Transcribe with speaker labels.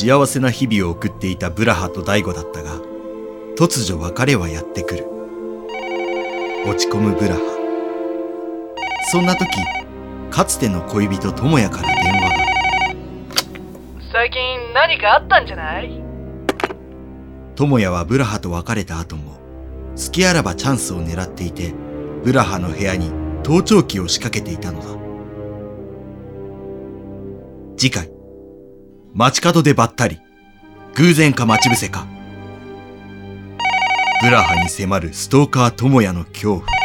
Speaker 1: 幸せな日々を送っていたブラハと大悟だったが、突如別れはやってくる。落ち込むブラハ。そんな時、かつての恋人智也から電話が。
Speaker 2: 最近何かあったんじゃない？
Speaker 1: 智也はブラハと別れた後も、隙あらばチャンスを狙っていて、ブラハの部屋に盗聴器を仕掛けていたのだ。次回、街角でばったり、偶然か待ち伏せか。ブラハに迫るストーカー智也の恐怖。